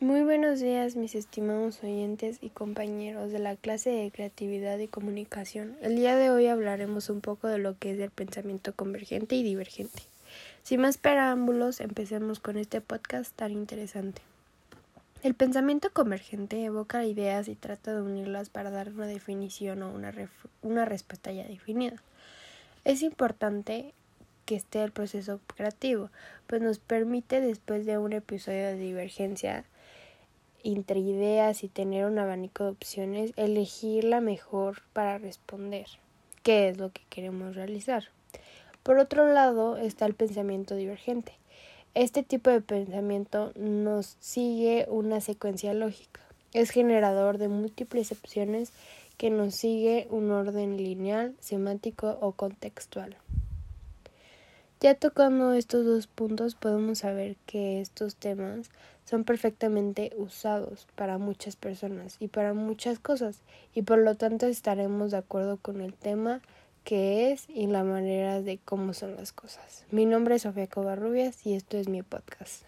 Muy buenos días, mis estimados oyentes y compañeros de la clase de creatividad y comunicación. El día de hoy hablaremos un poco de lo que es el pensamiento convergente y divergente. Sin más preámbulos, empecemos con este podcast tan interesante. El pensamiento convergente evoca ideas y trata de unirlas para dar una definición o una, una respuesta ya definida. Es importante que esté el proceso creativo, pues nos permite después de un episodio de divergencia entre ideas y tener un abanico de opciones, elegir la mejor para responder qué es lo que queremos realizar. Por otro lado está el pensamiento divergente. Este tipo de pensamiento nos sigue una secuencia lógica. Es generador de múltiples opciones que nos sigue un orden lineal, semántico o contextual. Ya tocando estos dos puntos podemos saber que estos temas son perfectamente usados para muchas personas y para muchas cosas y por lo tanto estaremos de acuerdo con el tema que es y la manera de cómo son las cosas. Mi nombre es Sofía Covarrubias y esto es mi podcast.